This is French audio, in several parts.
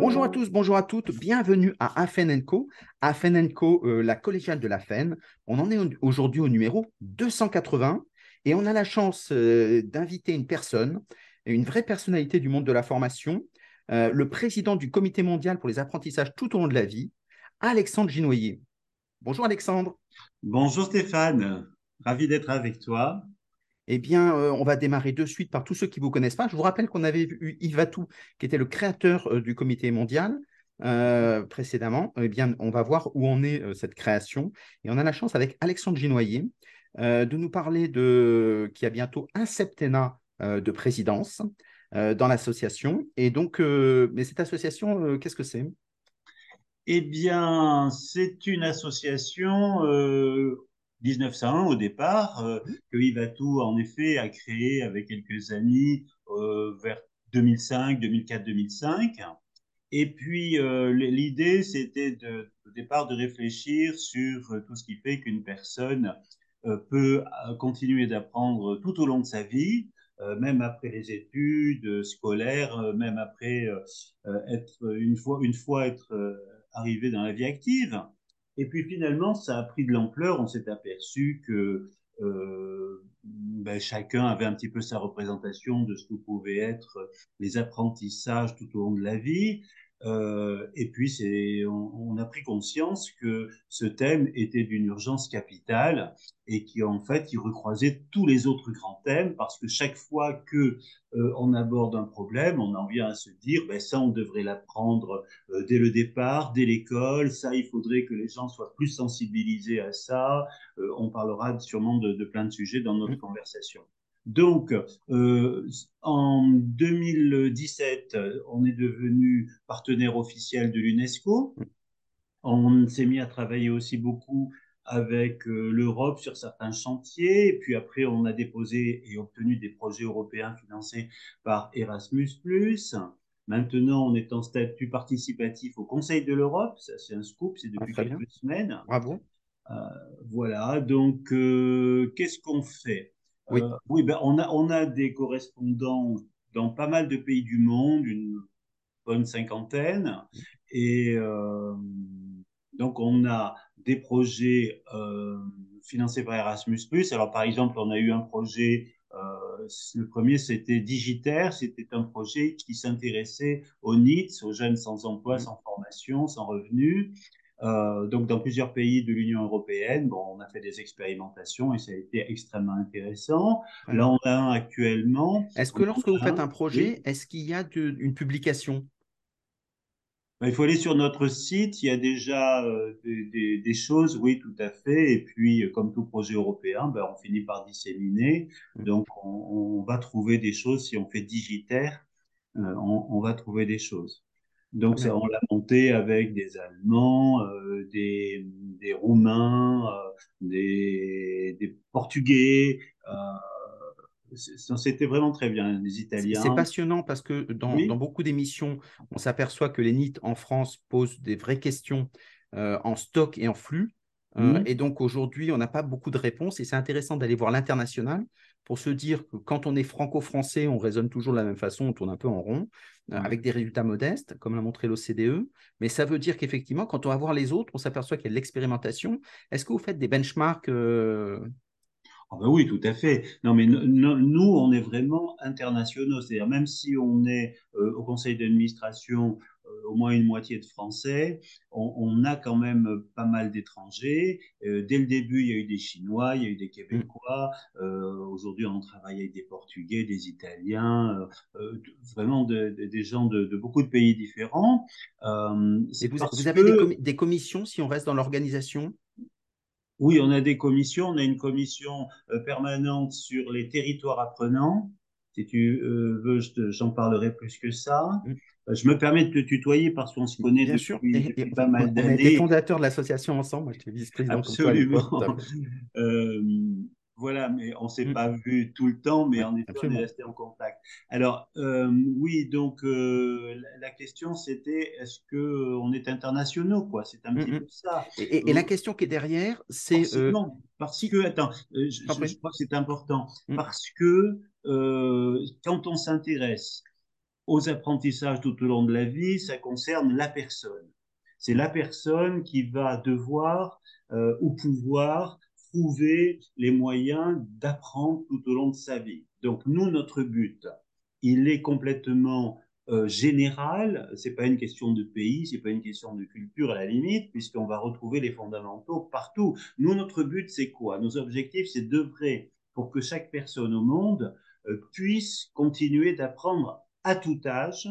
Bonjour à tous, bonjour à toutes, bienvenue à Afen Co. Afen Co, euh, la collégiale de la FEN. On en est aujourd'hui au numéro 280 et on a la chance euh, d'inviter une personne, une vraie personnalité du monde de la formation, euh, le président du Comité mondial pour les apprentissages tout au long de la vie, Alexandre Ginoyer. Bonjour Alexandre. Bonjour Stéphane, ravi d'être avec toi. Eh bien, euh, on va démarrer de suite par tous ceux qui ne vous connaissent pas. Je vous rappelle qu'on avait eu Yves Vatou, qui était le créateur euh, du comité mondial euh, précédemment. Eh bien, on va voir où en est cette création. Et on a la chance avec Alexandre Ginoyer de nous parler de qui a bientôt un septennat de présidence dans l'association. Et donc, mais cette association, qu'est-ce que c'est? Eh bien, c'est une association 1901 au départ, euh, que Yvatou en effet a créé avec quelques amis euh, vers 2005, 2004, 2005. Et puis euh, l'idée, c'était de, au départ de réfléchir sur tout ce qui fait qu'une personne peut continuer d'apprendre tout au long de sa vie, même après les études scolaires, même après être une fois une fois être arrivé dans la vie active. Et puis finalement, ça a pris de l'ampleur. On s'est aperçu que euh, ben, chacun avait un petit peu sa représentation de ce que pouvaient être les apprentissages tout au long de la vie. Euh, et puis, c'est, on, a pris conscience que ce thème était d'une urgence capitale et qu'en fait, il recroisait tous les autres grands thèmes parce que chaque fois que euh, on aborde un problème, on en vient à se dire, ben ça, on devrait l'apprendre euh, dès le départ, dès l'école. Ça, il faudrait que les gens soient plus sensibilisés à ça. on parlera sûrement de, de plein de sujets dans notre mmh. conversation. Donc, euh, en 2017, on est devenu partenaire officiel de l'UNESCO. On s'est mis à travailler aussi beaucoup avec euh, l'Europe sur certains chantiers. Et puis après, on a déposé et obtenu des projets européens financés par Erasmus. Maintenant, on est en statut participatif au Conseil de l'Europe. Ça, c'est un scoop, c'est depuis ah, quelques semaines. Bravo. Euh, voilà, donc, qu'est-ce qu'on fait? Oui, euh, oui ben on, a, on a des correspondants dans pas mal de pays du monde, une bonne cinquantaine. Et euh, donc, on a des projets euh, financés par Erasmus. Alors, par exemple, on a eu un projet, le premier, c'était Digitaire. C'était un projet qui s'intéressait aux NITS, aux jeunes sans emploi, mmh. sans formation, sans revenus. Euh, donc, dans plusieurs pays de l'Union européenne, bon, on a fait des expérimentations et ça a été extrêmement intéressant. Là, on a un actuellement. Est-ce que lorsque vous faites un projet, est-ce qu'il y a une publication? Ben, il faut aller sur notre site, il y a déjà euh, des, des, choses, oui, tout à fait. Et puis, euh, comme tout projet européen, ben, on finit par disséminer. Mmh. Donc, on, on, va trouver des choses, si on fait digitaire, on, on, va trouver des choses. Donc, ça, on l'a monté avec des Allemands, euh, des, des, Roumains, euh, des, des, Portugais. Euh, C'était vraiment très bien, les Italiens. C'est passionnant parce que dans, dans beaucoup d'émissions, on s'aperçoit que les NIT en France posent des vraies questions en stock et en flux. Mmh. Et donc aujourd'hui, on n'a pas beaucoup de réponses et c'est intéressant d'aller voir l'international pour se dire que quand on est franco-français, on raisonne toujours de la même façon, on tourne un peu en rond, euh, avec des résultats modestes, comme l'a montré l'OCDE. Mais ça veut dire qu'effectivement, quand on va voir les autres, on s'aperçoit qu'il y a de l'expérimentation. Est-ce que vous faites des benchmarks euh? ah ben oui, tout à fait. Non, mais nous, on est vraiment internationaux. C'est-à-dire, même si on est euh, au conseil d'administration au moins une moitié de Français. On, a quand même pas mal d'étrangers. Euh, dès le début, il y a eu des Chinois, il y a eu des Québécois. Euh, aujourd'hui, on travaille avec des Portugais, des Italiens, euh, vraiment des gens de, beaucoup de pays différents. Et vous, avez des, commissions si on reste dans l'organisation? Oui, on a des commissions. On a une commission permanente sur les territoires apprenants. Si tu veux, j'en parlerai plus que ça. Mmh. Je me permets de te tutoyer parce qu'on se connaît depuis, sûr. pas mal d'années. On était fondateurs de l'association ensemble. Moi, j'étais vice-président. Absolument. euh, voilà, mais on ne s'est mm. pas vu tout le temps, mais on est, resté en contact. Alors, euh, oui, donc euh, la, question c'était est-ce qu'on est internationaux quoi? C'est un petit peu ça. Et, la question qui est derrière, c'est. Euh... Parce que, attends, euh, je, je, crois que c'est important. Mm. Parce que quand on s'intéresse aux apprentissages tout au long de la vie, ça concerne la personne. C'est la personne qui va devoir euh, ou pouvoir trouver les moyens d'apprendre tout au long de sa vie. Donc nous, notre but, il est complètement euh, général. C'est pas une question de pays, c'est pas une question de culture à la limite, puisqu'on va retrouver les fondamentaux partout. Nous, notre but, c'est quoi? Nos objectifs, c'est d'œuvrer pour que chaque personne au monde euh, puisse continuer d'apprendre à tout âge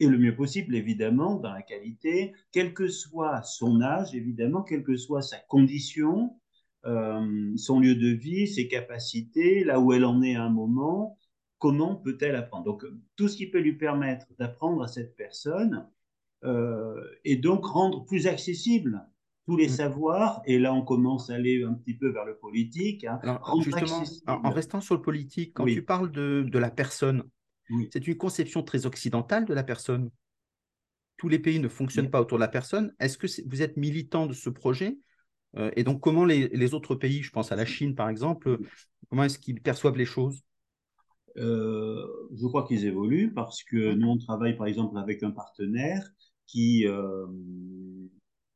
et le mieux possible, évidemment, dans la qualité, quel que soit son âge, évidemment, quelle que soit sa condition, euh, son lieu de vie, ses capacités, là où elle en est à un moment, comment peut-elle apprendre? Donc, tout ce qui peut lui permettre d'apprendre à cette personne euh, et donc rendre plus accessible tous les mm. savoirs, et là on commence à aller un petit peu vers le politique. Hein, justement, en, restant sur le politique, quand tu parles de, de la personne, c'est une conception très occidentale de la personne. Tous les pays ne fonctionnent pas autour de la personne. Est-ce que vous êtes militant de ce projet euh, Et donc, comment les, autres pays, je pense à la Chine par exemple, comment est-ce qu'ils perçoivent les choses? Euh, Je crois qu'ils évoluent parce que nous, on travaille par exemple avec un partenaire qui euh,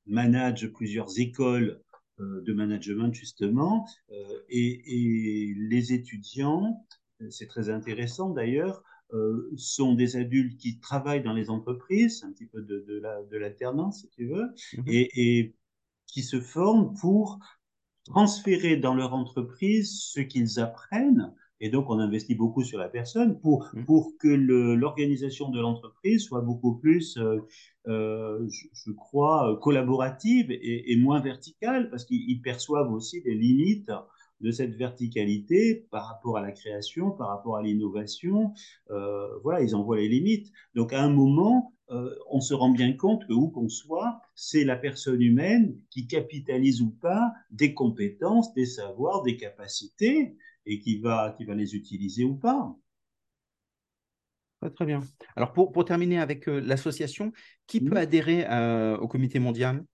manage plusieurs écoles de management justement et, les étudiants, c'est très intéressant d'ailleurs, euh, sont des adultes qui travaillent dans les entreprises, un petit peu de, de l'alternance, si tu veux, mhm. et, et, qui se forment pour transférer dans leur entreprise ce qu'ils apprennent. Et donc, on investit beaucoup sur la personne pour, mhm. pour que l'organisation de l'entreprise soit beaucoup plus, euh, euh, je, crois, collaborative et, et moins verticale, parce qu'ils perçoivent aussi des limites de cette verticalité par rapport à la création, par rapport à l'innovation. Euh, voilà, ils en voient les limites. Donc à un moment, euh, on se rend bien compte que où qu'on soit, c'est la personne humaine qui capitalise ou pas des compétences, des savoirs, des capacités et qui va, qui va les utiliser ou pas. Très bien. Alors pour, pour terminer avec euh, l'association, qui peut adhérer au comité mondial?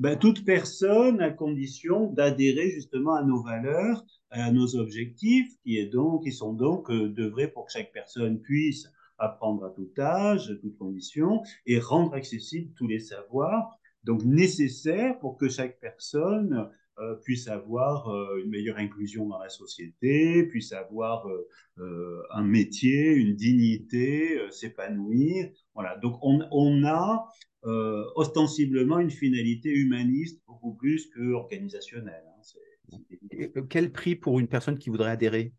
Ben, toute personne à condition d'adhérer justement à nos valeurs, à nos objectifs, qui, est donc, qui sont donc euh, d'œuvrer pour que chaque personne puisse apprendre à tout âge, à toutes conditions, et rendre accessibles tous les savoirs, donc nécessaires pour que chaque personne euh, puisse avoir euh, une meilleure inclusion dans la société, puisse avoir un métier, une dignité, s'épanouir. Voilà. Donc on, on a euh, ostensiblement une finalité humaniste beaucoup plus que organisationnelle. Hein. Euh, quel prix pour une personne qui voudrait adhérer?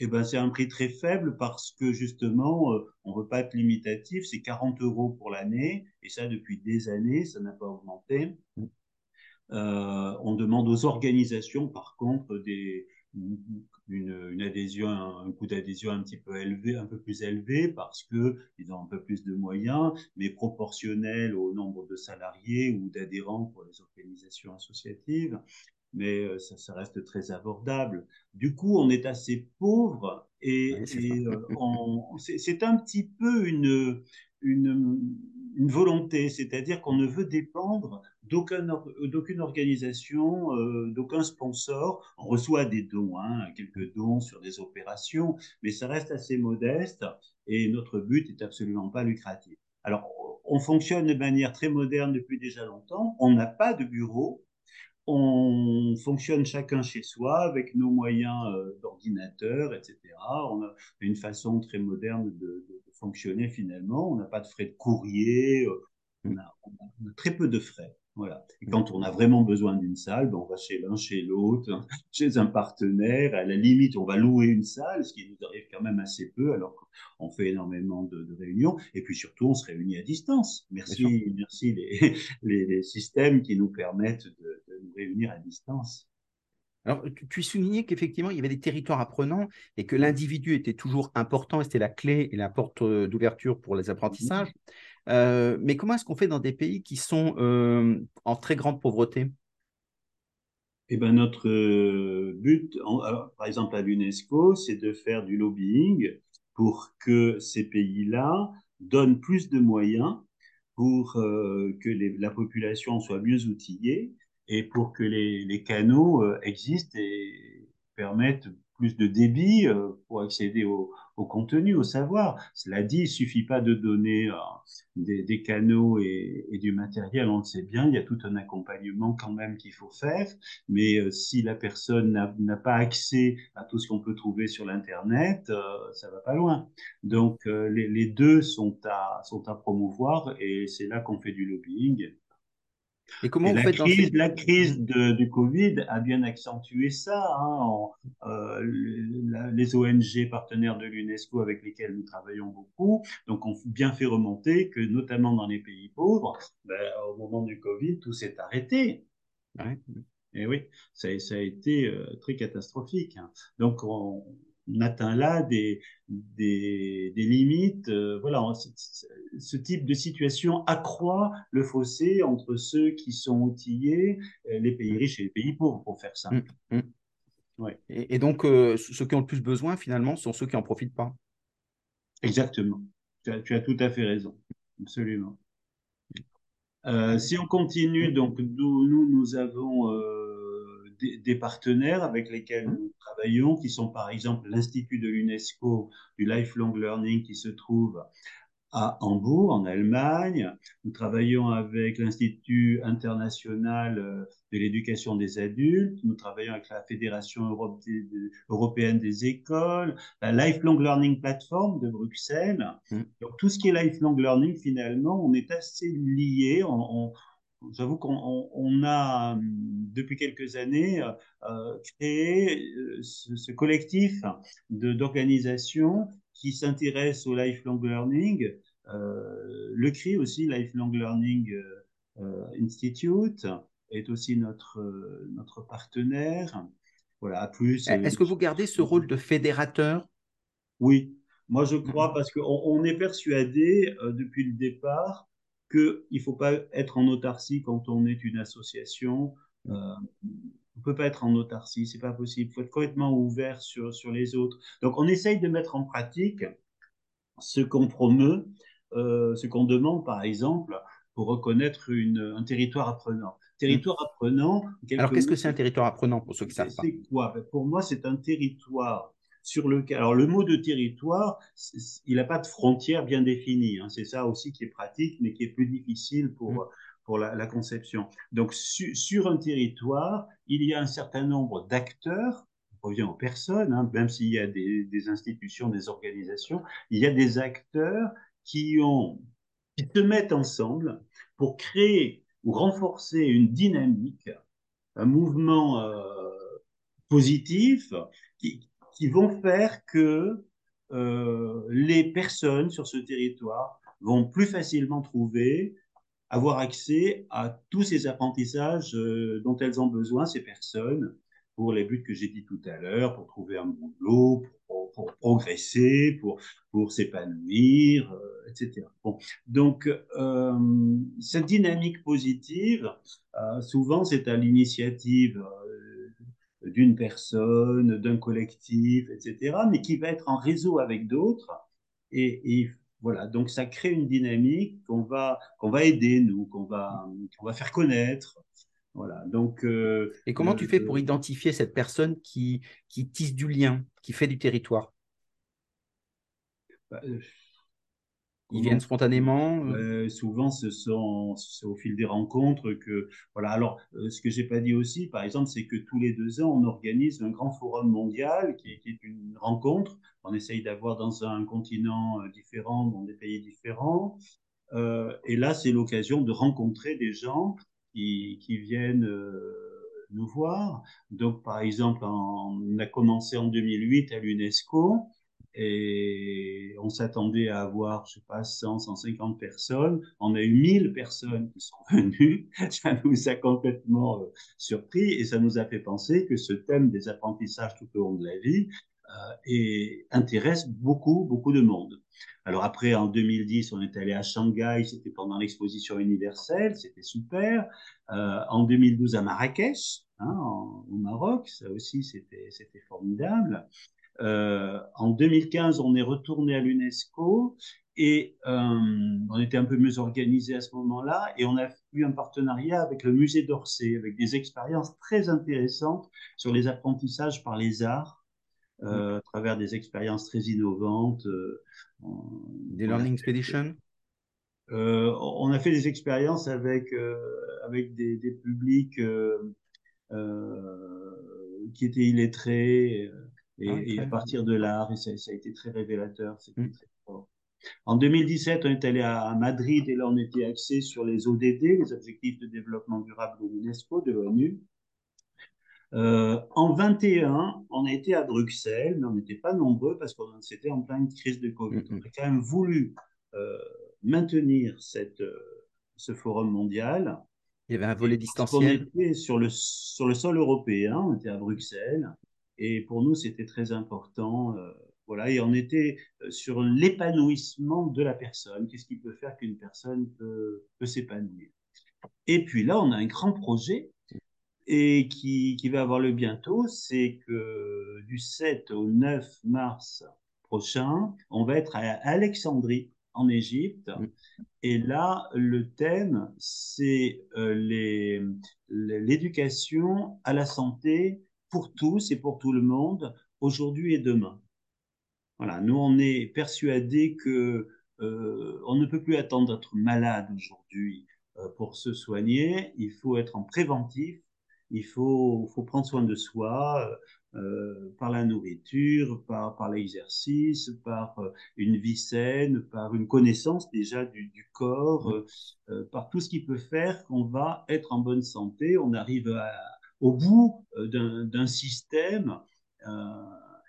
Eh ben, c'est un prix très faible parce que justement, euh, on ne veut pas être limitatif, c'est 40 euros pour l'année, et ça depuis des années, ça n'a pas augmenté. Mm. on demande aux organisations, par contre, des, une, adhésion, un coût d'adhésion un petit peu élevé, un peu plus élevé parce que ils ont un peu plus de moyens, mais proportionnel au nombre de salariés ou d'adhérents pour les organisations associatives. Mais euh, ça, ça, reste très abordable. Du coup, on est assez pauvre et, euh, c'est un petit peu une, une, une volonté, c'est-à-dire qu'on ne veut dépendre d'aucune organisation, euh, d'aucun sponsor. On reçoit des dons, hein, quelques dons sur des opérations, mais ça reste assez modeste et notre but est absolument pas lucratif. Alors, on fonctionne de manière très moderne depuis déjà longtemps. On n'a pas de bureau. On fonctionne chacun chez soi avec nos moyens euh, d'ordinateur, etc. On a une façon très moderne de, de fonctionner finalement. On n'a pas de frais de courrier, euh, on a, très peu de frais. Voilà. Et quand on a vraiment besoin d'une salle, ben on va chez l'un, chez l'autre, chez un partenaire. À la limite, on va louer une salle, ce qui nous arrive quand même assez peu, alors qu'on fait énormément de, réunions. Et puis surtout, on se réunit à distance. Merci, merci les, les, systèmes qui nous permettent de, de nous réunir à distance. Alors, tu, soulignais qu'effectivement, il y avait des territoires apprenants et que l'individu était toujours important et c'était la clé et la porte euh, d'ouverture pour les apprentissages. Euh, mais comment est-ce qu'on fait dans des pays qui sont euh, en très grande pauvreté? Eh ben, notre but, par exemple à l'UNESCO, c'est de faire du lobbying pour que ces pays-là donnent plus de moyens pour que la population soit mieux outillée et pour que les, les canaux euh, existent et permettent plus de débit euh, pour accéder aux, au contenu, au savoir. Cela dit, il suffit pas de donner euh, des, canaux et, du matériel, on le sait bien, il y a tout un accompagnement quand même qu'il faut faire, mais si la personne n'a pas accès à tout ce qu'on peut trouver sur l'Internet, ça va pas loin. Donc les, deux sont à, sont à promouvoir et c'est là qu'on fait du lobbying. Et comment la, crise, la crise du Covid a bien accentué ça. Hein, euh, les ONG partenaires de l'UNESCO avec lesquels nous travaillons beaucoup, donc ont bien fait remonter que notamment dans les pays pauvres, ben, au moment du Covid, tout s'est arrêté. Et oui, ça, ça a été euh, très catastrophique. Hein. Donc on, on atteint là des, des, limites. Euh, voilà, ce, type de situation accroît le fossé entre ceux qui sont outillés, euh, les pays riches et les pays pauvres, pour faire ça. Mmh, mmh. Ouais. Et, donc, euh, ceux qui ont le plus besoin, finalement, sont ceux qui n'en profitent pas. Exactement. Tu as, tu as, tout à fait raison. Absolument. si on continue, donc nous, nous, nous avons des, partenaires avec lesquels nous travaillons, qui sont par exemple l'Institut de l'UNESCO du Lifelong Learning qui se trouve à Hambourg, en Allemagne. Nous travaillons avec l'Institut international euh, de l'éducation des adultes. Nous travaillons avec la Fédération européenne des écoles, la Lifelong Learning Platform de Bruxelles. Mmh. Donc, tout ce qui est lifelong learning, finalement, on est assez liés. on, J'avoue qu'on a, depuis quelques années, euh, créé euh, ce, collectif d'organisations qui s'intéressent au lifelong learning. Euh, le CRI aussi, Lifelong Learning Institute, est aussi notre, notre partenaire. Voilà, plus. Est-ce que vous gardez ce rôle de fédérateur? Oui, moi je crois parce qu'on on est persuadé depuis le départ qu'il ne faut pas être en autarcie quand on est une association. Euh, on ne peut pas être en autarcie, c'est pas possible. Il faut être complètement ouvert sur, sur les autres. Donc, on essaye de mettre en pratique ce qu'on promeut, euh, ce qu'on demande, par exemple, pour reconnaître une, un territoire apprenant. Territoire apprenant. Alors, qu'est-ce que c'est un territoire apprenant pour ceux qui savent pas? C'est quoi? Ben, Pour moi, c'est un territoire sur le alors le mot de territoire, il n'a pas de frontière bien définie. Hein. C'est ça aussi qui est pratique, mais qui est plus difficile pour mmh. pour la, conception. Donc sur un territoire, il y a un certain nombre d'acteurs. On revient aux personnes, hein, même s'il y a des, des, institutions, des organisations, il y a des acteurs qui ont qui se mettent ensemble pour créer ou renforcer une dynamique, un mouvement euh, positif qui, qui vont faire que euh, les personnes sur ce territoire vont plus facilement trouver, avoir accès à tous ces apprentissages euh, dont elles ont besoin, ces personnes, pour les buts que j'ai dit tout à l'heure, pour trouver un boulot, pour, pour progresser, pour, pour s'épanouir, euh, etc. Bon. Donc, cette dynamique positive, souvent, c'est à l'initiative d'une personne, d'un collectif, etc., mais qui va être en réseau avec d'autres. Et, voilà, donc ça crée une dynamique qu'on va, qu'on va aider, nous, qu'on va, va faire connaître. Voilà, donc, euh, et comment tu fais pour euh, identifier cette personne qui, qui tisse du lien, qui fait du territoire? Bah, euh, ils viennent spontanément euh? Euh, Souvent, ce sont au fil des rencontres que voilà. Alors, euh, ce que j'ai pas dit aussi, par exemple, c'est que tous les deux ans, on organise un grand forum mondial qui est, une rencontre. On essaye d'avoir dans un continent différent, dans des pays différents. et là, c'est l'occasion de rencontrer des gens qui, qui viennent nous voir. Donc, par exemple, on a commencé en 2008 à l'UNESCO et on s'attendait à avoir, je sais pas, 100, 150 personnes. On a eu 1000 personnes qui sont venues. Ça nous a complètement euh, surpris et ça nous a fait penser que ce thème des apprentissages tout au long de la vie euh, intéresse beaucoup, beaucoup de monde. Alors après, en 2010, on est allé à Shanghai, c'était pendant l'exposition universelle, c'était super. Euh, en 2012, à Marrakech, hein, au Maroc, ça aussi, c'était formidable. Euh, en 2015, on est retourné à l'UNESCO et euh, on était un peu mieux organisé à ce moment-là et on a eu un partenariat avec le musée d'Orsay avec des expériences très intéressantes sur les apprentissages par les arts euh, à travers des expériences très innovantes. des Learning Expeditions? On a fait des expériences avec, avec des, des publics qui étaient illettrés. Et, ah, à partir de là, ça, ça, a été très révélateur. C'était très fort. En 2017, on est allé à Madrid et là, on était axé sur les ODD, les objectifs de développement durable de l'UNESCO, de l'ONU. Euh, en 21, on a été à Bruxelles, mais on n'était pas nombreux parce qu'on c'était en pleine crise de Covid. On a quand même voulu euh, maintenir cette, euh, ce forum mondial. Il y avait un volet distanciel. On était sur le, sur le sol européen, on était à Bruxelles, et pour nous, c'était très important. Voilà, et on était euh, sur l'épanouissement de la personne. Qu'est-ce qui peut faire qu'une personne peut, s'épanouir? Et puis là, on a un grand projet et qui, va avoir le bientôt, c'est que du 7 au 9 mars prochain, on va être à Alexandrie, en Égypte. Et là, le thème, c'est euh, l'éducation à la santé pour tous et pour tout le monde, aujourd'hui et demain. Voilà, nous on est persuadés que euh, on ne peut plus attendre d'être malade aujourd'hui euh, pour se soigner. Il faut être en préventif. Il faut, faut prendre soin de soi euh, par la nourriture, par, par l'exercice, par une vie saine, par une connaissance déjà du, du corps, par tout ce qui peut faire qu'on va être en bonne santé. On arrive au bout d'un système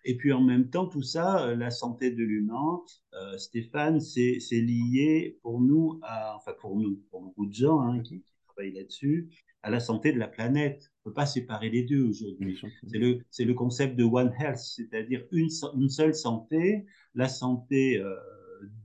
et puis en même temps, tout ça, euh, la santé de l'humain, euh, Stéphane, c'est lié pour nous, à, enfin pour nous, pour beaucoup de gens hein, qui, travaillent là-dessus, à la santé de la planète. On ne peut pas séparer les deux aujourd'hui. C'est le, le concept de One Health, c'est-à-dire une, une, seule santé, la santé euh,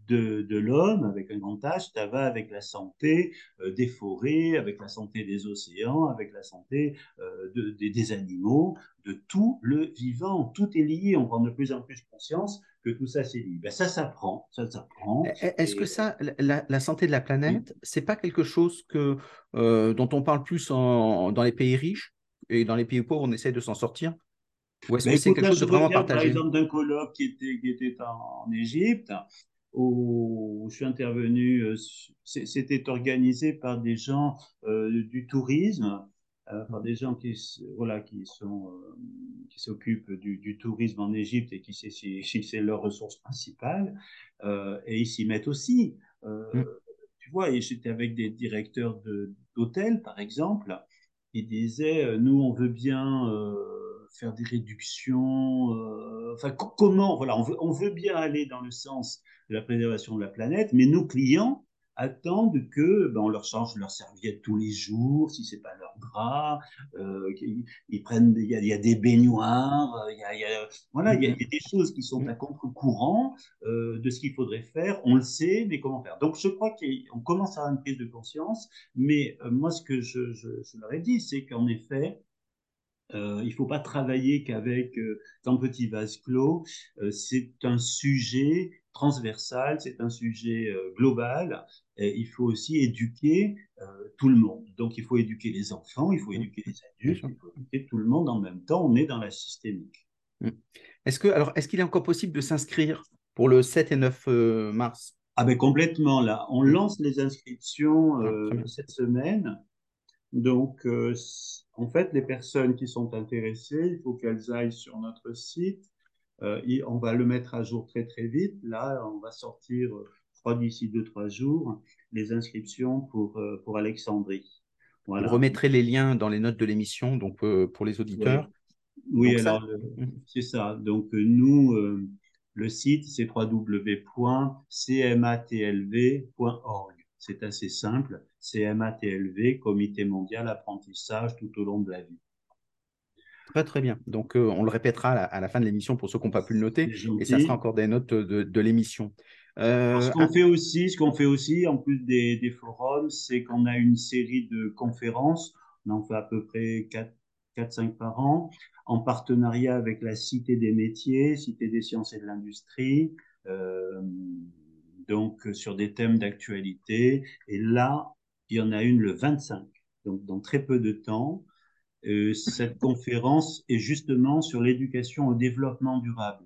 de, de l'homme avec un grand H, ça va avec la santé euh, des forêts, avec la santé des océans, avec la santé euh, de, des animaux, de tout le vivant. Tout est lié. On prend de plus en plus conscience que tout ça c'est lié. Ben, ça s'apprend, ça s'apprend. Est-ce que ça, la, santé de la planète, c'est pas quelque chose que euh, dont on parle plus en, dans les pays riches et dans les pays pauvres, on essaie de s'en sortir? Ou est-ce ben, que c'est quelque chose de vraiment partagé Par exemple, d'un colloque qui était, qui était en, en Égypte, où je suis intervenu, euh, c'était organisé par des gens euh, du tourisme, euh, par des gens qui, voilà, qui sont, qui s'occupent du, du, tourisme en Égypte et qui c'est leur ressource principale, et ils s'y mettent aussi. Mmh. Tu vois, j'étais avec des directeurs d'hôtels, par exemple, ils disaient, nous, on veut bien faire des réductions. Euh, enfin, comment Voilà, on veut, bien aller dans le sens de la préservation de la planète, mais nos clients attendent que ben, on leur change leur serviette tous les jours, si c'est pas leur drap, euh, ils, prennent, il y, a des baignoires, il y a, voilà, il y, a, des choses qui sont à contre-courant euh, de ce qu'il faudrait faire. On le sait, mais comment faire? Donc je crois qu'on commence à avoir une prise de conscience, mais moi ce que je leur ai dit, c'est qu'en effet, euh, il ne faut pas travailler qu'avec euh, un petit vase clos. Euh, c'est un sujet transversal, c'est un sujet global. Et il faut aussi éduquer tout le monde. Donc il faut éduquer les enfants, il faut éduquer les adultes, il faut éduquer tout le monde en même temps. On est dans la systémique. Mmh. Est-ce que alors est-ce qu'il est encore possible de s'inscrire pour le 7 et 9 mars? Ah ben complètement là. On mmh. lance les inscriptions cette semaine. Donc, euh, en fait, les personnes qui sont intéressées, il faut qu'elles aillent sur notre site. Euh, on va le mettre à jour très très vite. Là, on va sortir, je crois, d'ici deux trois jours, les inscriptions pour, euh, pour Alexandrie. Voilà. Vous remettrez les liens dans les notes de l'émission, donc pour les auditeurs. Oui, alors c'est ça. Donc nous, le site c'est www.cmatlv.org. C'est assez simple. CMATLV, Comité mondial apprentissage tout au long de la vie. Très très bien. Donc euh, on le répétera à la, fin de l'émission pour ceux qui n'ont pas pu le noter, et ça sera encore des notes de, l'émission. Euh, ce qu'on fait aussi, ce qu'on fait aussi, en plus des, forums, c'est qu'on a une série de conférences. On en fait à peu près 4-5 par an, en partenariat avec la Cité des métiers, Cité des sciences et de l'industrie. Euh, donc euh, sur des thèmes d'actualité. Et là, il y en a une le 25, donc dans très peu de temps. cette conférence est justement sur l'éducation au développement durable.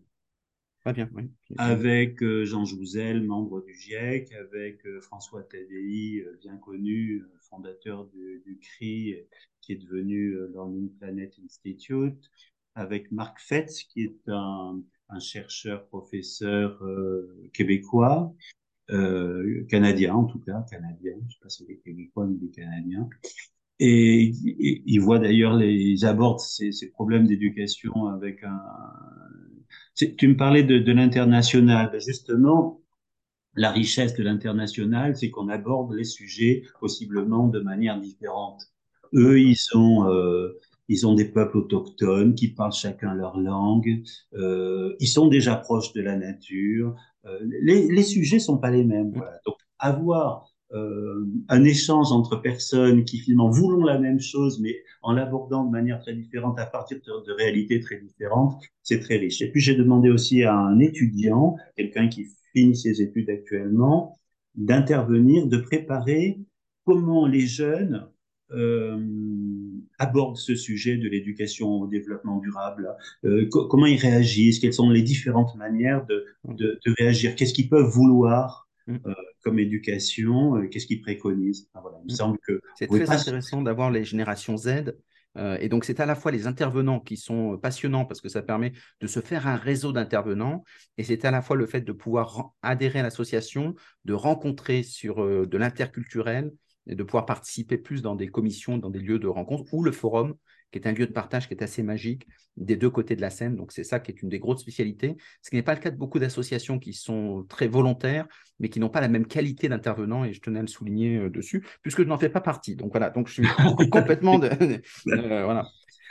Très bien, oui. Avec Jean Jouzel, membre du GIEC, avec François Tadei, bien connu, fondateur du, du, CRI, qui est devenu Learning Planet Institute, avec Marc Fetz, qui est un, un chercheur, professeur québécois, euh, canadien en tout cas, canadien, je ne sais pas si c'est québécois ou des canadiens. Et, il voit d'ailleurs, les, ils abordent ces, ces problèmes d'éducation avec un. Tu me parlais de, de l'international. Ben, justement, la richesse de l'international, c'est qu'on aborde les sujets possiblement de manière différente. Eux, ils sont, euh, ils ont des peuples autochtones qui parlent chacun leur langue. Euh, ils sont déjà proches de la nature. Euh, les, les sujets sont pas les mêmes. Voilà. Donc, avoir euh, un échange entre personnes qui finalement voulons la même chose, mais en l'abordant de manière très différente à partir de, de réalités très différentes, c'est très riche. Et puis j'ai demandé aussi à un étudiant, quelqu'un qui finit ses études actuellement, d'intervenir, de préparer comment les jeunes euh, abordent ce sujet de l'éducation au développement durable, euh, comment ils réagissent, quelles sont les différentes manières de, de, de réagir, qu'est-ce qu'ils peuvent vouloir mm. euh, comme éducation, euh, qu'est-ce qu'ils préconisent. Enfin, voilà, il me mm. semble que c'est très pas... intéressant d'avoir les générations Z. Euh, et donc, c'est à la fois les intervenants qui sont passionnants parce que ça permet de se faire un réseau d'intervenants, et c'est à la fois le fait de pouvoir adhérer à l'association, de rencontrer sur de l'interculturel, et de pouvoir participer plus dans des commissions, dans des lieux de rencontre, ou le forum, qui est un lieu de partage qui est assez magique des deux côtés de la scène. Donc c'est ça qui est une des grosses spécialités, ce qui n'est pas le cas de beaucoup d'associations qui sont très volontaires, mais qui n'ont pas la même qualité d'intervenants, et je tenais à le souligner euh, dessus, puisque je n'en fais pas partie. Donc voilà, donc je suis complètement de, euh, voilà.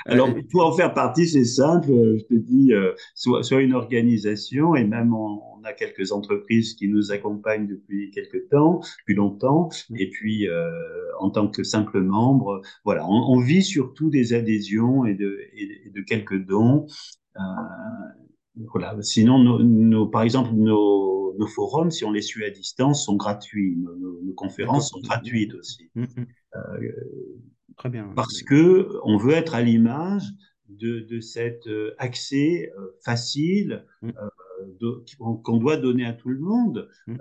Alors, euh, pour en faire partie, c'est simple. Je te dis, euh, soit, soit, une organisation, et même on, a quelques entreprises qui nous accompagnent depuis quelques temps, depuis longtemps. Mm. Et puis, euh, en tant que simple membre, voilà, on, on, vit surtout des adhésions et de, et, de quelques dons. Euh, voilà. Sinon, nos, nos, par exemple, nos, nos, forums, si on les suit à distance, sont gratuits. Nos, nos conférences sont gratuites aussi. Mm, mm. Très bien. Parce que on veut être à l'image de, de cet euh, accès euh, facile mm. euh, qu'on doit donner à tout le monde. Mm.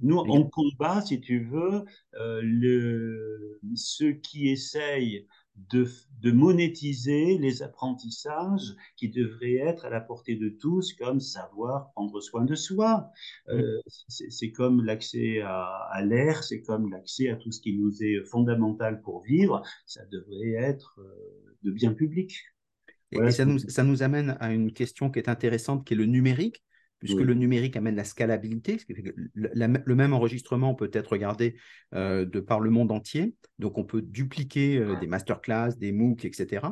nous, on combat, si tu veux, le, ceux qui essayent de, de, monétiser les apprentissages qui devraient être à la portée de tous, comme savoir prendre soin de soi. Euh, c'est comme l'accès à, à l'air, c'est comme l'accès à tout ce qui nous est fondamental pour vivre. Ça devrait être euh, de bien public. Voilà et ça nous, ça nous amène à une question qui est intéressante, qui est le numérique puisque le numérique amène la scalabilité. Le, même enregistrement peut être regardé euh, de par le monde entier. Donc, on peut dupliquer euh, des masterclass, des MOOC, etc.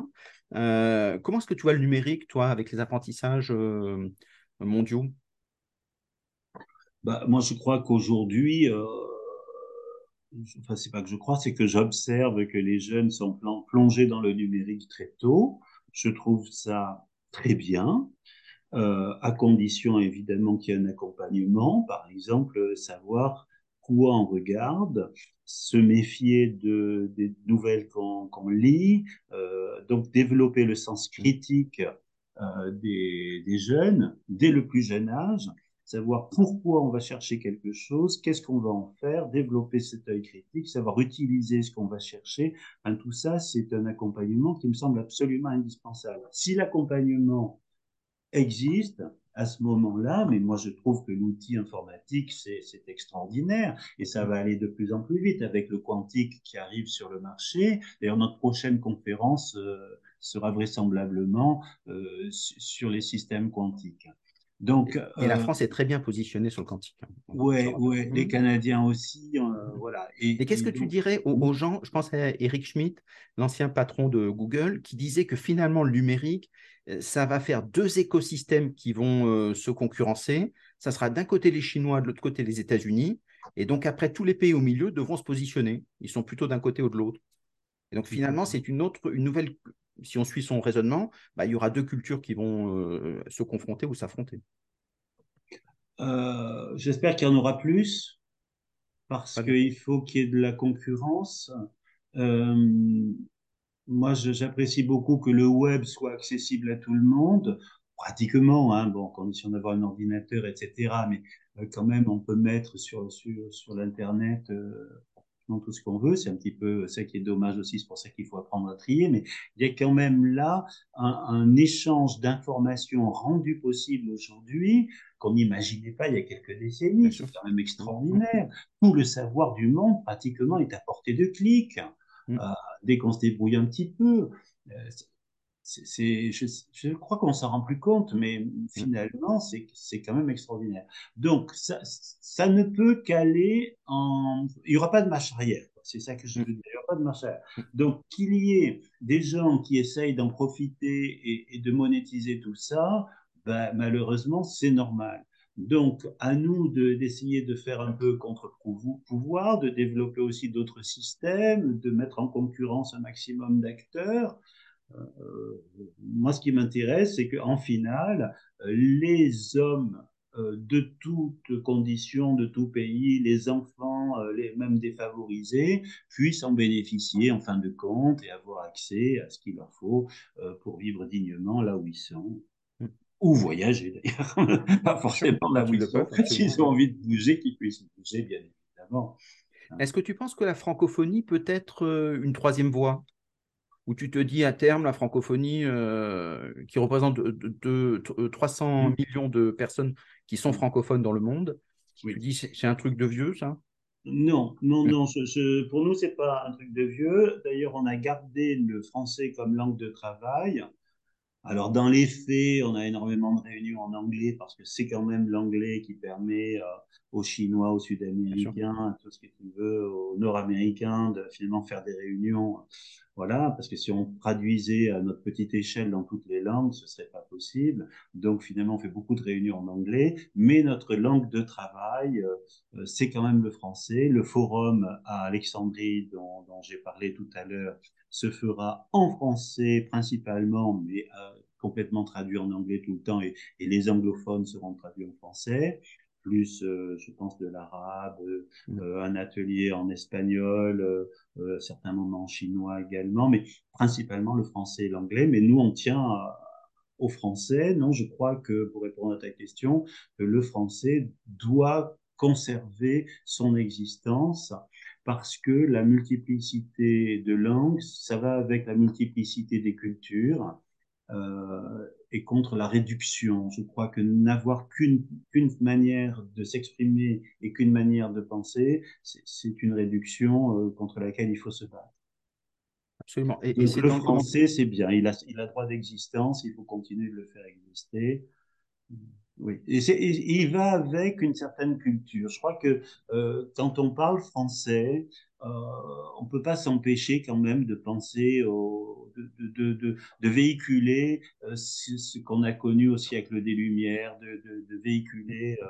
Euh, comment est-ce que tu vois le numérique, toi, avec les apprentissages mondiaux? Bah, Moi, je crois qu'aujourd'hui, enfin, c'est pas que je crois, c'est que j'observe que les jeunes sont plongés dans le numérique très tôt. Je trouve ça très bien euh, à condition évidemment qu'il y ait un accompagnement, par exemple savoir quoi on regarde, se méfier de, des nouvelles qu'on qu lit, euh, donc développer le sens critique euh, des, des, jeunes dès le plus jeune âge, savoir pourquoi on va chercher quelque chose, qu'est-ce qu'on va en faire, développer cet œil critique, savoir utiliser ce qu'on va chercher. Enfin, tout ça, c'est un accompagnement qui me semble absolument indispensable. Si l'accompagnement existe à ce moment-là, mais moi je trouve que l'outil informatique, c'est extraordinaire et ça va aller de plus en plus vite avec le quantique qui arrive sur le marché. D'ailleurs, notre prochaine conférence euh, sera vraisemblablement euh, sur les systèmes quantiques. Donc, et, la euh, France est très bien positionnée sur le quantique. Hein. Oui, ouais, les Canadiens aussi, euh. Et, qu'est-ce que tu dirais aux, gens Je pense à Eric Schmidt, l'ancien patron de Google, qui disait que finalement le numérique, euh, ça va faire deux écosystèmes qui vont se concurrencer. Ça sera d'un côté les Chinois, de l'autre côté les États-Unis. Et donc après, tous les pays au milieu devront se positionner. Ils sont plutôt d'un côté ou de l'autre. Et donc finalement, c'est une autre, une nouvelle si on suit son raisonnement, bah, il y aura deux cultures qui vont euh, se confronter ou s'affronter. Euh, j'espère qu'il y en aura plus, parce qu'il faut qu'il y ait de la concurrence. Euh, moi, j'apprécie beaucoup que le web soit accessible à tout le monde, pratiquement, hein, bon, condition d'avoir un ordinateur, etc. Mais euh, quand même, on peut mettre sur, sur, sur l'Internet euh, tout ce qu'on veut. C'est un petit peu ça qui est dommage aussi, c'est pour ça qu'il faut apprendre à trier. Mais il y a quand même là un, un échange d'informations rendu possible aujourd'hui qu'on n'imaginait pas il y a quelques décennies. C'est quand même extraordinaire. Tout le savoir du monde, pratiquement, est à portée de clic. Mm. Euh, dès qu'on se débrouille un petit peu. C'est, je, je, crois qu'on s'en rend plus compte, mais mm. finalement, c'est quand même extraordinaire. Donc, ça, ça ne peut qu'aller en... Il n'y aura pas de marche arrière. C'est ça que je veux dire. Il n'y aura pas de marche arrière. Donc, qu'il y ait des gens qui essayent d'en profiter et, et, de monétiser tout ça, ben, malheureusement, c'est normal. Donc, à nous d'essayer de, faire un peu contre-pouvoir, de développer aussi d'autres systèmes, de mettre en concurrence un maximum d'acteurs. Euh, moi, ce qui m'intéresse, c'est qu'en finale, les hommes euh, de toutes conditions, de tout pays, les enfants, euh, les même défavorisés, puissent en bénéficier en fin de compte et avoir accès à ce qu'il leur faut pour vivre dignement là où ils sont ou voyager d'ailleurs, pas forcément là où ils sont. S'ils ont envie de bouger, qu'ils puissent bouger, bien évidemment. Est-ce que tu penses que la francophonie peut être euh, une troisième voie? Où tu te dis à terme, la francophonie, euh, qui représente de, 300 mm. millions de personnes qui sont francophones dans le monde, tu dis c'est un truc de vieux, ça? Non, non, non. pour nous, c'est pas un truc de vieux. D'ailleurs, on a gardé le français comme langue de travail. Alors, dans les faits, on a énormément de réunions en anglais parce que c'est quand même l'anglais qui permet euh, aux Chinois, aux Sud-Américains, à tout ce que tu veux, aux Nord-Américains de finalement faire des réunions. Voilà, parce que si on traduisait à notre petite échelle dans toutes les langues, ce serait pas possible. Donc, finalement, on fait beaucoup de réunions en anglais, mais notre langue de travail, euh, c'est quand même le français. Le forum à Alexandrie, dont, dont j'ai parlé tout à l'heure, se fera en français principalement, mais euh, complètement traduit en anglais tout le temps, et, et, les anglophones seront traduits en français, plus, euh, je pense, de l'arabe, mmh. euh, un atelier en espagnol, euh, certains moments en chinois également, mais principalement le français et l'anglais. Mais nous, on tient au français. Non, je crois que, pour répondre à ta question, que le français doit conserver son existence parce que la multiplicité de langues, ça va avec la multiplicité des cultures euh, et contre la réduction. Je crois que n'avoir qu'une manière de s'exprimer et qu'une manière de penser, c'est une réduction euh, contre laquelle il faut se battre. Absolument. Et, le français, c'est bien. Il a, il a droit d'existence. Il faut continuer de le faire exister. Oui, et, il va avec une certaine culture. Je crois que euh, quand on parle français, euh, on peut pas s'empêcher quand même de penser au, de, de, de, de véhiculer euh, ce, qu'on a connu au siècle des Lumières, de, véhiculer euh,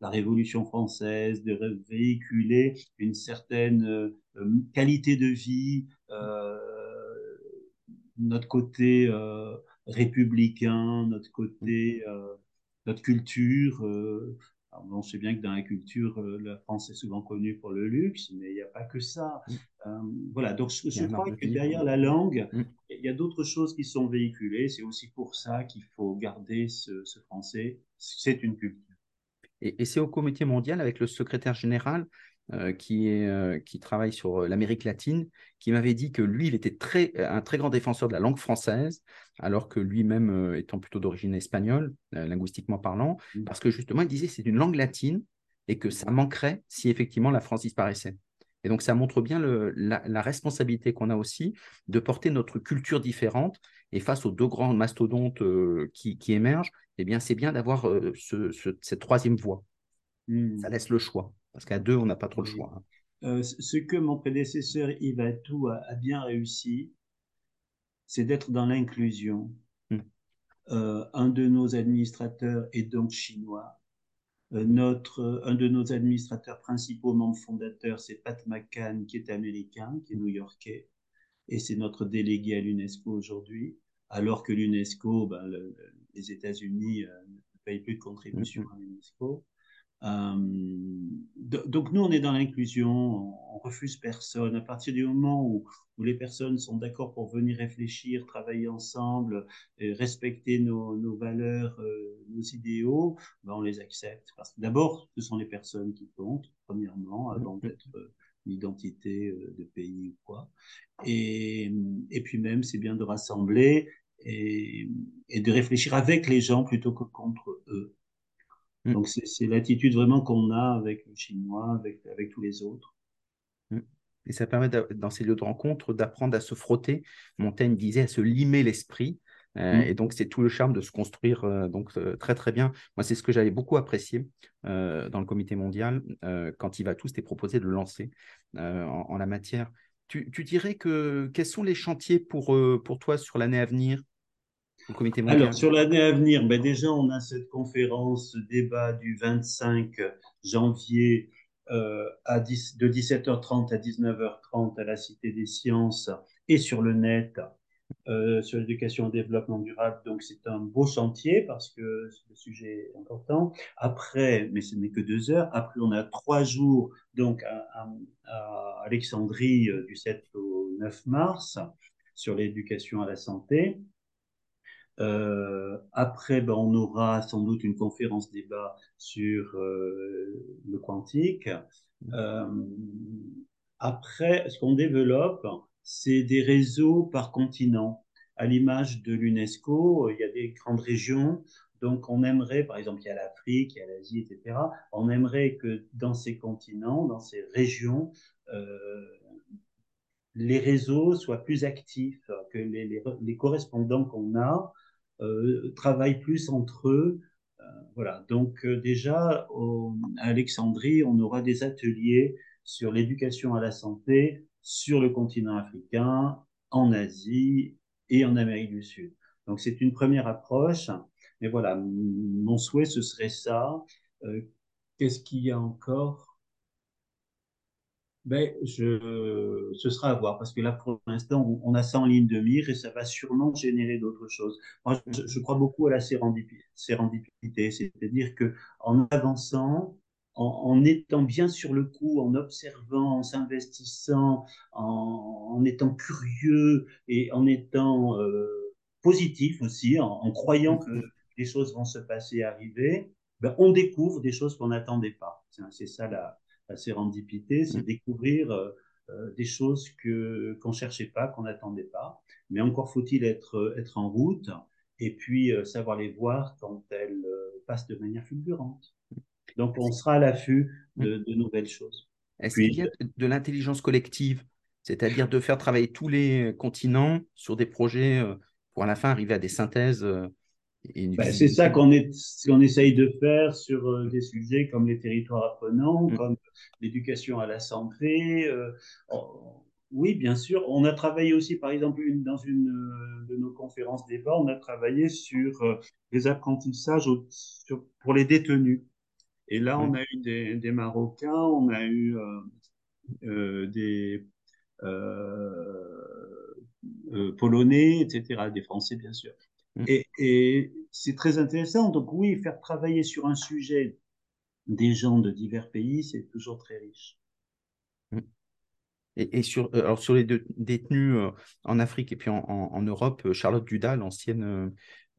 la Révolution française, de véhiculer une certaine euh, qualité de vie, notre côté républicain, notre côté notre culture. Euh, alors, on sait bien que dans la culture, euh, la France est souvent connue pour le luxe, mais il n'y a pas que ça. Mm. Euh, voilà, donc je, crois que derrière la langue, mm. il y a d'autres choses qui sont véhiculées. C'est aussi pour ça qu'il faut garder ce, ce français. C'est une culture. Et, et c'est au Comité mondial, avec le secrétaire général, qui, est, euh, qui travaille sur euh, l'Amérique latine, qui m'avait dit que lui, il était très, un très grand défenseur de la langue française, alors que lui-même étant plutôt d'origine espagnole, linguistiquement parlant, mmh. parce que justement, il disait que c'est une langue latine et que ça manquerait si effectivement la France disparaissait. Et donc, ça montre bien le, la, responsabilité qu'on a aussi de porter notre culture différente. Et face aux deux grands mastodontes qui, qui, émergent, eh bien, c'est bien d'avoir ce, cette troisième voie. Mmh. Ça laisse le choix. Parce qu'à deux, on n'a pas trop le choix. Hein. Euh, ce que mon prédécesseur Yves Atou a, bien réussi, c'est d'être dans l'inclusion. Hmm. Euh, un de nos administrateurs est donc chinois. Euh, notre, un de nos administrateurs principaux, membres fondateurs, c'est Pat McCann, qui est américain, qui est new-yorkais, et c'est notre délégué à l'UNESCO aujourd'hui, alors que l'UNESCO, ben, les États-Unis ne payent plus de contribution hmm. à l'UNESCO. Euh, donc nous, on est dans l'inclusion, on, refuse personne. À partir du moment où, où les personnes sont d'accord pour venir réfléchir, travailler ensemble, respecter nos, nos valeurs, euh, nos idéaux, ben on les accepte. Parce que d'abord, ce sont les personnes qui comptent, premièrement, avant d'être une identité de pays ou quoi. Et, et puis même, c'est bien de rassembler et, et, de réfléchir avec les gens plutôt que contre eux. Mm. Donc c'est l'attitude vraiment qu'on a avec le chinois, avec, avec tous les autres. Mm. Et ça permet dans ces lieux de rencontre d'apprendre à se frotter. Montaigne disait à se limer l'esprit. Euh, mm. Et donc, c'est tout le charme de se construire euh, donc euh, très très bien. Moi, c'est ce que j'avais beaucoup apprécié dans le comité mondial quand il va tous t'es proposé de lancer en, en, la matière. Tu, tu, dirais que quels sont les chantiers pour, pour toi sur l'année à venir? Alors, sur l'année à venir, ben déjà, on a cette conférence débat du 25 janvier euh, à 10, de 17h30 à 19h30 à la Cité des Sciences et sur le net euh, sur l'éducation le développement durable. Donc, c'est un beau chantier parce que le sujet est important. Après, mais ce n'est que deux heures, après, on a trois jours donc à, à, à Alexandrie euh, du 7 au 9 mars sur l'éducation à la santé. Euh, après, ben, on aura sans doute une conférence débat sur euh, le quantique. Euh, après, ce qu'on développe, c'est des réseaux par continent. À l'image de l'UNESCO, il y a des grandes régions. Donc, on aimerait, par exemple, il y a l'Afrique, il y a l'Asie, etc. On aimerait que dans ces continents, dans ces régions, les réseaux soient plus actifs, que les, correspondants qu'on a travaillent plus entre eux. Euh, voilà. Donc euh, déjà, à Alexandrie, on aura des ateliers sur l'éducation à la santé sur le continent africain, en Asie et en Amérique du Sud. Donc c'est une première approche. Mais voilà, mon souhait, ce serait ça. Euh, Qu'est-ce qu'il y a encore ben, je, ce sera à voir parce que là, pour l'instant, on, a ça en ligne de mire et ça va sûrement générer d'autres choses. Moi, je, crois beaucoup à la sérendipité, c'est-à-dire que en avançant, en, étant bien sur le coup, en observant, en s'investissant, en, étant curieux et en étant euh, positif aussi, en, en, croyant que les choses vont se passer et arriver, ben, on découvre des choses qu'on n'attendait pas. C'est ça la, la sérendipité, c'est mm. découvrir euh, euh, des choses que qu'on cherchait pas, qu'on n'attendait pas. Mais encore faut-il être euh, être en route et puis savoir les voir quand elles passent de manière fulgurante. Donc on sera à l'affût de, mm. de nouvelles choses. Est-ce qu'il y a de l'intelligence collective, c'est-à-dire de faire travailler tous les continents sur des projets pour à la fin arriver à des synthèses ben, c'est ça qu'on qu'on essaye de faire sur euh, des sujets comme les territoires apprenants, mm. comme l'éducation à la santé. Euh, oui, bien sûr. On a travaillé aussi, par exemple, une, dans une euh, de nos conférences débat, on a travaillé sur les apprentissages au, sur, pour les détenus. Et là, on mm. a eu des, des, Marocains, on a eu des Polonais, etc., des Français, bien sûr. Mm. Et, et c'est très intéressant. Donc oui, faire travailler sur un sujet des gens de divers pays, c'est toujours très riche. Mm. Et, et, sur, euh, alors sur les deux détenus euh, en Afrique et puis en, en, en Europe, Charlotte Duda, l'ancienne,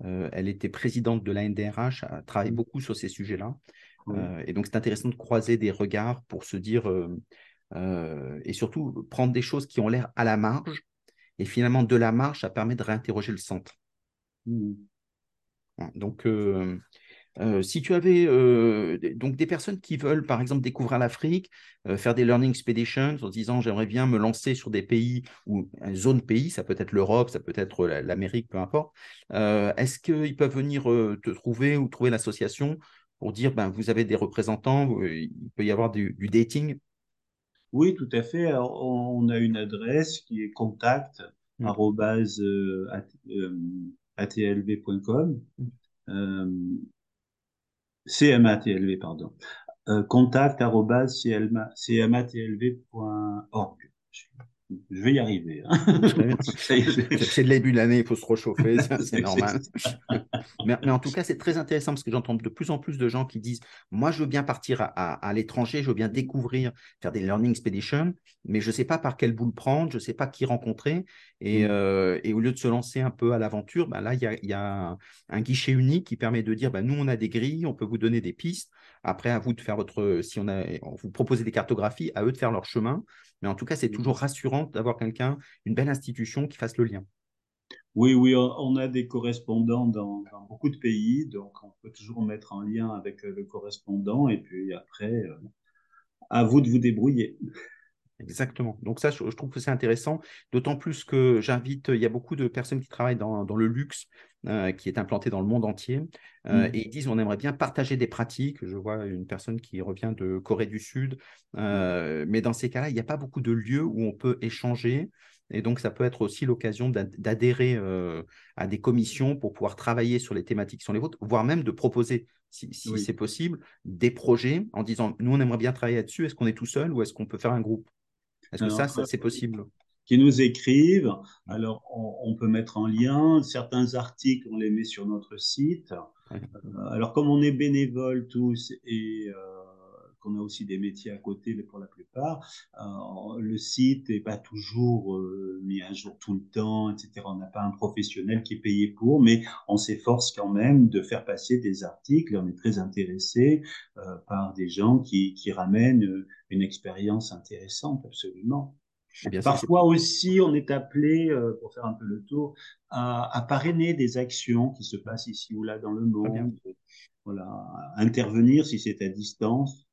euh, elle était présidente de la NDRH, a travaillé mm. beaucoup sur ces sujets-là. Oui. Euh, et donc c'est intéressant de croiser des regards pour se dire, euh, et surtout prendre des choses qui ont l'air à la marge. Et finalement, de la marge, ça permet de réinterroger le centre. Mmh. Donc, euh, euh, si tu avais euh, donc des personnes qui veulent, par exemple, découvrir l'Afrique, faire des learning expeditions en disant j'aimerais bien me lancer sur des pays ou une zone pays, ça peut être l'Europe, ça peut être l'Amérique, peu importe. Est-ce qu'ils peuvent venir te trouver ou trouver l'association pour dire ben, vous avez des représentants, il peut y avoir du, du dating? Oui, tout à fait. Alors, on a une adresse qui est contact. Mmh. Atlv.com, euh, cmatlv, pardon, euh, contact cmatlv.org. Je vais y arriver. Hein. c'est le début de l'année, il faut se réchauffer, c'est normal. mais, en tout cas, c'est très intéressant parce que j'entends de plus en plus de gens qui disent Moi, je veux bien partir à, l'étranger, je veux bien découvrir, faire des learning expeditions, mais je ne sais pas par quel bout le prendre, je ne sais pas qui rencontrer. Et, mm. euh, au lieu de se lancer un peu à l'aventure, bah là, il y a, un, guichet unique qui permet de dire bah, Nous, on a des grilles, on peut vous donner des pistes. Après, à vous de faire votre. Si on a, on vous propose des cartographies, à eux de faire leur chemin. Mais en tout cas, c'est mmh. toujours rassurant d'avoir quelqu'un, une belle institution qui fasse le lien. Oui, oui, on a des correspondants dans, beaucoup de pays, donc on peut toujours mettre en lien avec euh, le correspondant et puis après, euh, à vous de vous débrouiller. Exactement. Donc ça, je, trouve que c'est intéressant, d'autant plus que j'invite, il y a beaucoup de personnes qui travaillent dans, le luxe, euh, qui est implanté dans le monde entier, euh, mmh. et ils disent on aimerait bien partager des pratiques. Je vois une personne qui revient de Corée du Sud, euh, mais dans ces cas-là, il n'y a pas beaucoup de lieux où on peut échanger. Et donc, ça peut être aussi l'occasion d'adhérer à des commissions pour pouvoir travailler sur les thématiques qui sont les vôtres, voire même de proposer, si, c'est possible, des projets en disant, nous, on aimerait bien travailler là-dessus, est-ce qu'on est tout seul ou est-ce qu'on peut faire un groupe? Est-ce que ça, c'est possible? Qui nous écrivent. Alors, on, peut mettre en lien certains articles, on les met sur notre site. Euh, alors, comme on est bénévoles tous et euh, qu'on a aussi des métiers à côté pour la plupart, euh, le site n'est pas toujours mis à jour tout le temps, etc. On n'a pas un professionnel qui est payé pour, mais on s'efforce quand même de faire passer des articles. On est très intéressé par des gens qui, qui ramènent une expérience intéressante, absolument. Eh Parfois aussi, on est appelé, euh, pour faire un peu le tour, à, parrainer des actions qui se passent ici ou là dans le monde. Voilà, intervenir si c'est à distance.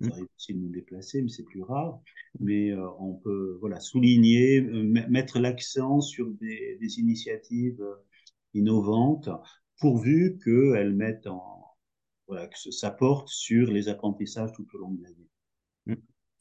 Ça mmh. arrive aussi de nous déplacer, mais c'est plus rare. Mais euh, on peut voilà, souligner, euh, mettre l'accent sur des, des initiatives innovantes, pourvu qu'elles mettent en. Voilà, que ça porte sur les apprentissages tout au long de l'année. Mmh.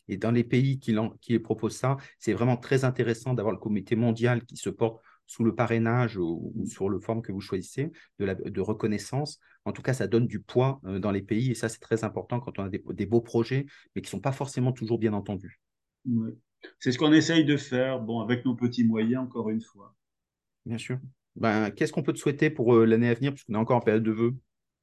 Et dans les pays qui, qui proposent ça, c'est vraiment très intéressant d'avoir le comité mondial qui se porte sous le parrainage ou, sur le forme que vous choisissez de, la, de, reconnaissance. En tout cas, ça donne du poids euh, dans les pays et ça, c'est très important quand on a des, beaux projets, mais qui ne sont pas forcément toujours bien entendus. C'est ce qu'on essaye de faire, bon, avec nos petits moyens, encore une fois. Bien sûr. Ben, Qu'est-ce qu'on peut te souhaiter pour euh, l'année à venir, puisqu'on est encore en période de vœux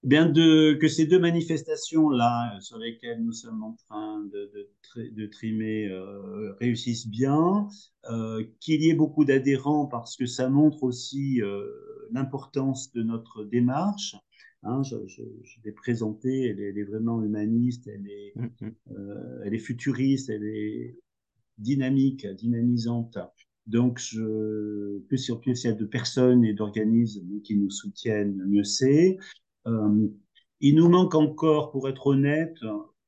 bien de, que ces deux manifestations-là, sur lesquelles nous sommes en train de, de, de trimer, euh, réussissent bien, euh, qu'il y ait beaucoup d'adhérents parce que ça montre aussi euh, l'importance de notre démarche. Hein, je, je, je l'ai présentée, elle est, elle est, vraiment humaniste, elle est, mm-hmm. euh, elle est futuriste, elle est dynamique, dynamisante. Donc, je, plus, plus il y a de personnes et d'organismes qui nous soutiennent, mieux c'est. Euh, il nous manque encore, pour être honnête,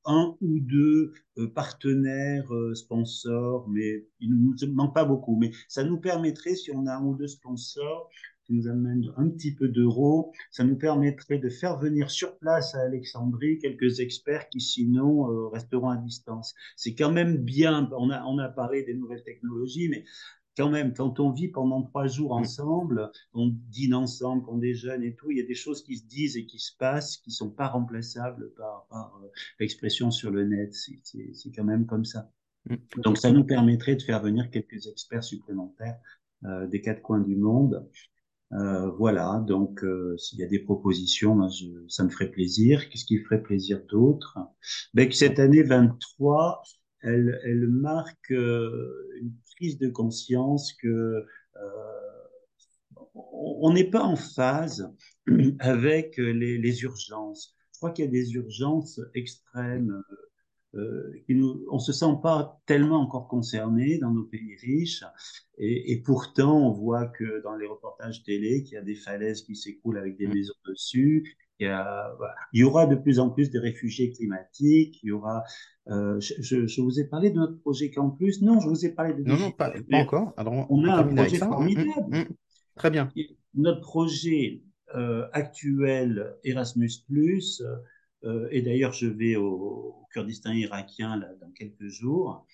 un ou deux euh, partenaires euh, sponsors, mais il ne nous manque pas beaucoup. Mais ça nous permettrait, si on a un ou deux sponsors qui nous amènent un petit peu d'euros, ça nous permettrait de faire venir sur place à Alexandrie quelques experts qui sinon resteront à distance. C'est quand même bien, on a, on a parlé des nouvelles technologies, mais quand même, quand on vit pendant trois jours mm. ensemble, on dîne ensemble, on déjeune et tout, il y a des choses qui se disent et qui se passent qui sont pas remplaçables par, euh, l'expression sur le net. C'est quand même comme ça. Mm. Donc, ça nous permettrait de faire venir quelques experts supplémentaires euh, des quatre coins du monde. Euh, voilà, donc s'il y a des propositions, ça me ferait plaisir. Qu'est-ce qui ferait plaisir d'autres ben, Cette année 23, elle, elle marque une prise de conscience que euh, on n'est pas en phase avec les, les urgences. Je crois qu'il y a des urgences extrêmes. Euh, qui nous, on se sent pas tellement encore concerné dans nos pays riches, et, et, pourtant on voit que dans les reportages télé, qu'il y a des falaises qui s'écroulent avec des mmh. maisons dessus, il y, a, voilà. il y aura de plus en plus de réfugiés climatiques, il y aura euh, je, je, vous ai parlé de notre projet Campus. Non, je vous ai parlé de. Non, non, pas, encore. Alors, on, a un projet formidable. Mmh, mmh. Très bien. Notre projet euh, actuel Erasmus, euh, et d'ailleurs, je vais au, Kurdistan irakien là, dans quelques jours,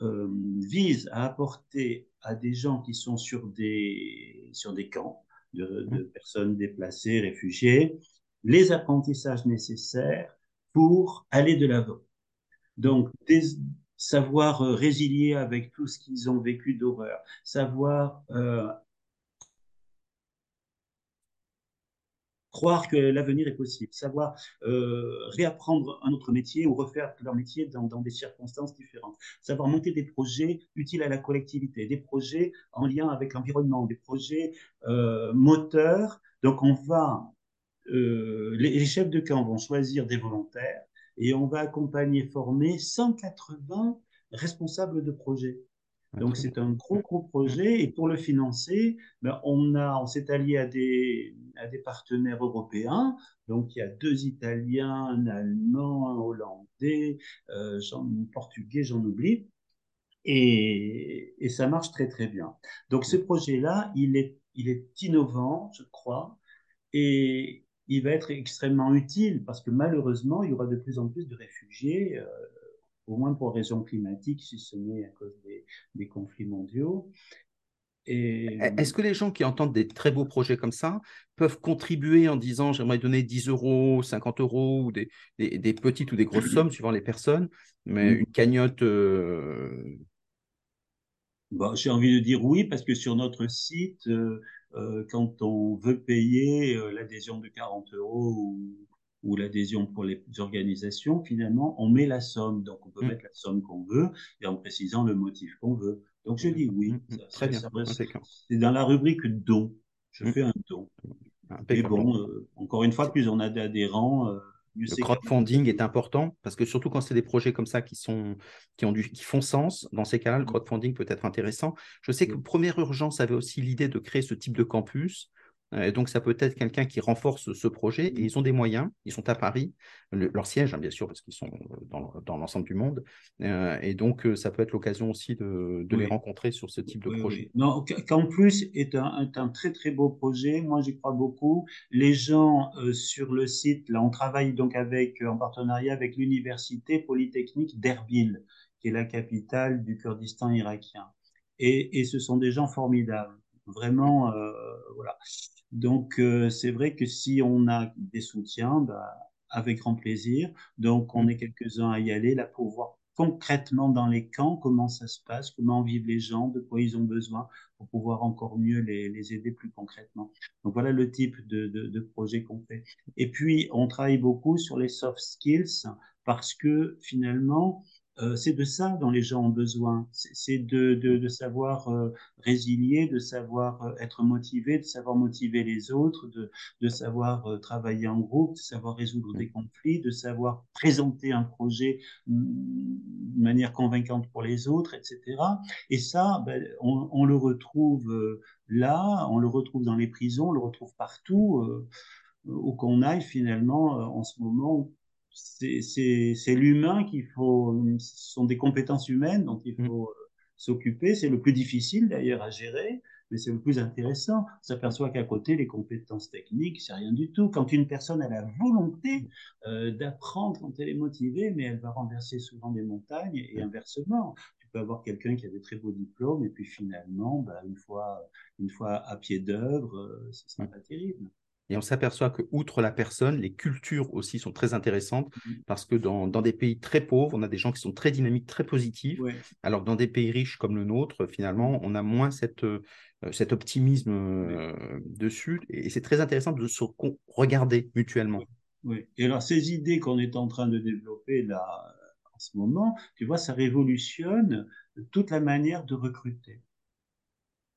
euh, vise à apporter à des gens qui sont sur des, sur des camps de, de mmh. personnes déplacées, réfugiées, les apprentissages nécessaires pour aller de l'avant. Donc, savoir résilier avec tout ce qu'ils ont vécu d'horreur, savoir croire que l'avenir est possible, savoir euh, réapprendre un autre métier ou refaire leur métier dans, des circonstances différentes, savoir monter des projets utiles à la collectivité, des projets en lien avec l'environnement, des projets euh, moteurs. Donc on va, euh, les, chefs de camp vont choisir des volontaires et on va accompagner, former 180 responsables de projets. Donc c'est un gros gros projet et pour le financer, ben, on a on s'est allié à des à des partenaires européens. Donc il y a deux Italiens, un Allemand, un Hollandais, euh, un Portugais, j'en oublie. Et, et, ça marche très très bien. Donc ce projet-là, il est il est innovant, je crois, et il va être extrêmement utile parce que malheureusement, il y aura de plus en plus de réfugiés. Euh, au moins pour raisons climatiques, si ce n'est à cause des, conflits mondiaux. Et... Est-ce que les gens qui entendent des très beaux projets comme ça peuvent contribuer en disant j'aimerais donner 10 euros, 50 euros, ou des, des, petites ou des grosses sommes suivant les personnes, mais une cagnotte euh, J'ai envie de dire oui, parce que sur notre site, euh, euh, quand on veut payer l'adhésion de 40 euros ou ou l'adhésion pour les organisations, finalement, on met la somme. Donc, on peut mm. mettre la somme qu'on veut et en précisant le motif qu'on veut. Donc, je dis oui. Mm, mm, très bien. C'est dans la rubrique don. Je fais un don. Et bon, euh, encore une fois, plus on a d'adhérents, euh, le crowdfunding est important parce que surtout quand c'est des projets comme ça qui, sont, qui, ont du, qui font sens, dans ces cas-là, le crowdfunding peut être intéressant. Je sais que Première Urgence avait aussi l'idée de créer ce type de campus et donc, ça peut être quelqu'un qui renforce ce projet. Et ils ont des moyens. Ils sont à Paris, leur siège, hein, bien sûr, parce qu'ils sont euh, dans, l'ensemble du monde. Euh, et donc, ça peut être l'occasion aussi de, les rencontrer sur ce type de projet. Non, qu'en plus est un, un, très très beau projet. Moi, j'y crois beaucoup. Les gens sur le site, là, on travaille donc avec en partenariat avec l'université polytechnique d'Erbil, qui est la capitale du Kurdistan irakien. Et, et ce sont des gens formidables. Vraiment, voilà. Donc, euh, c'est vrai que si on a des soutiens, bah, avec grand plaisir. Donc, on est quelques-uns à y aller là pour voir concrètement dans les camps comment ça se passe, comment vivent les gens, de quoi ils ont besoin pour pouvoir encore mieux les, les aider plus concrètement. Donc voilà le type de, de, de projet qu'on fait. Et puis on travaille beaucoup sur les soft skills parce que finalement euh, c'est de ça dont les gens ont besoin. C'est de, de, de, savoir euh, résilier, de savoir euh, être motivé, de savoir motiver les autres, de, de savoir travailler en groupe, de savoir résoudre des conflits, de savoir présenter un projet mm, de manière convaincante pour les autres, etc. Et ça, ben, on, on, le retrouve là, on le retrouve dans les prisons, on le retrouve partout où qu'on aille finalement en ce moment c'est l'humain qu'il faut, ce sont des compétences humaines dont il mm. faut euh, s'occuper. C'est le plus difficile d'ailleurs à gérer, mais c'est le plus intéressant. On s'aperçoit qu'à côté, les compétences techniques, c'est rien du tout. Quand une personne a la volonté euh, d'apprendre quand elle est motivée, mais elle va renverser souvent des montagnes et mm. inversement. Tu peux avoir quelqu'un qui a des très beaux diplômes et puis finalement, bah, une, fois, une fois à pied d'œuvre, euh, ce n'est mm. pas terrible. Et on s'aperçoit que, outre la personne, les cultures aussi sont très intéressantes mmh. parce que dans, des pays très pauvres, on a des gens qui sont très dynamiques, très positifs. Alors que dans des pays riches comme le nôtre, finalement, on a moins cette, euh, cet optimisme euh, dessus. Et c'est très intéressant de se regarder mutuellement. Oui. Et alors, ces idées qu'on est en train de développer là, en ce moment, tu vois, ça révolutionne toute la manière de recruter.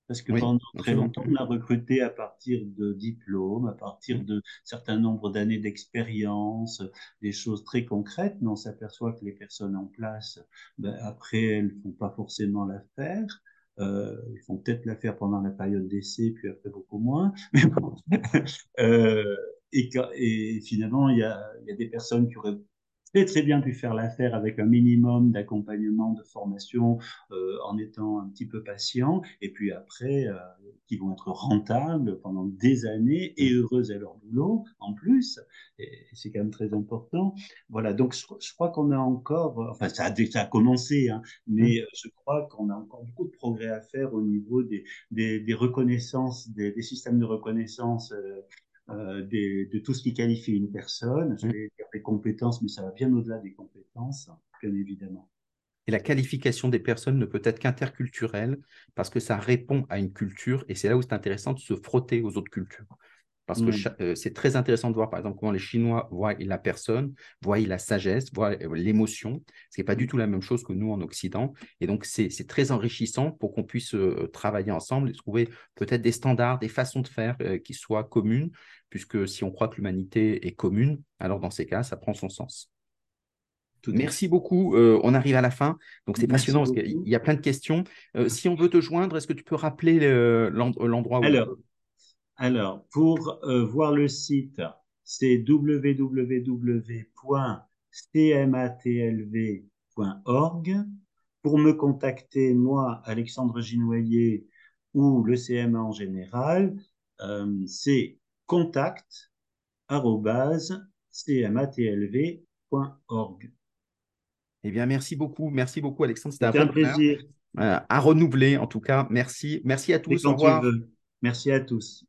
Parce que pendant très longtemps, on a recruté à partir de diplômes, à partir de certains nombres d'années d'expérience, des choses très concrètes, mais on s'aperçoit que les personnes en place, ben, après, elles font pas forcément l'affaire. Euh, ils font peut-être l'affaire pendant la période d'essai, puis après beaucoup moins. Mais bon. euh, et, et, finalement, il y a, il y a des personnes qui auraient très bien pu faire l'affaire avec un minimum d'accompagnement, de formation, euh, en étant un petit peu patient, et puis après, euh, qui vont être rentables pendant des années et heureuses à leur boulot en plus, et c'est quand même très important. Voilà, donc je, crois qu'on a encore, enfin ça a déjà commencé, hein, mais mmh. je crois qu'on a encore beaucoup de progrès à faire au niveau des, des, des reconnaissances, des, des, systèmes de reconnaissance. Euh, euh, de tout ce qui qualifie une personne. Je vais dire des compétences, mais ça va bien au-delà des compétences, bien évidemment. Et la qualification des personnes ne peut être qu'interculturelle parce que ça répond à une culture et c'est là où c'est intéressant de se frotter aux autres cultures. Parce que mm. euh, c'est très intéressant de voir, par exemple, comment les Chinois voient la personne, voient la sagesse, voient euh, l'émotion, ce qui n'est pas du tout la même chose que nous en Occident. Et donc, c'est très enrichissant pour qu'on puisse euh, travailler ensemble et trouver peut-être des standards, des façons de faire qui soient communes, puisque si on croit que l'humanité est commune, alors dans ces cas, ça prend son sens. Merci beaucoup. on arrive à la fin. Donc, c'est passionnant parce qu'il y a plein de questions. si on veut te joindre, est-ce que tu peux rappeler l'endroit où. Alors, alors, pour euh, voir le site, c'est www.cmatlv.org. Pour me contacter, moi, Alexandre Ginoyer, ou le CMA en général, euh, c'est contact.cmatlv.org. Eh bien, merci beaucoup. Merci beaucoup, Alexandre. C'était un, plaisir. à renouveler, en tout cas. Merci. Merci à tous. Au revoir. Merci à tous.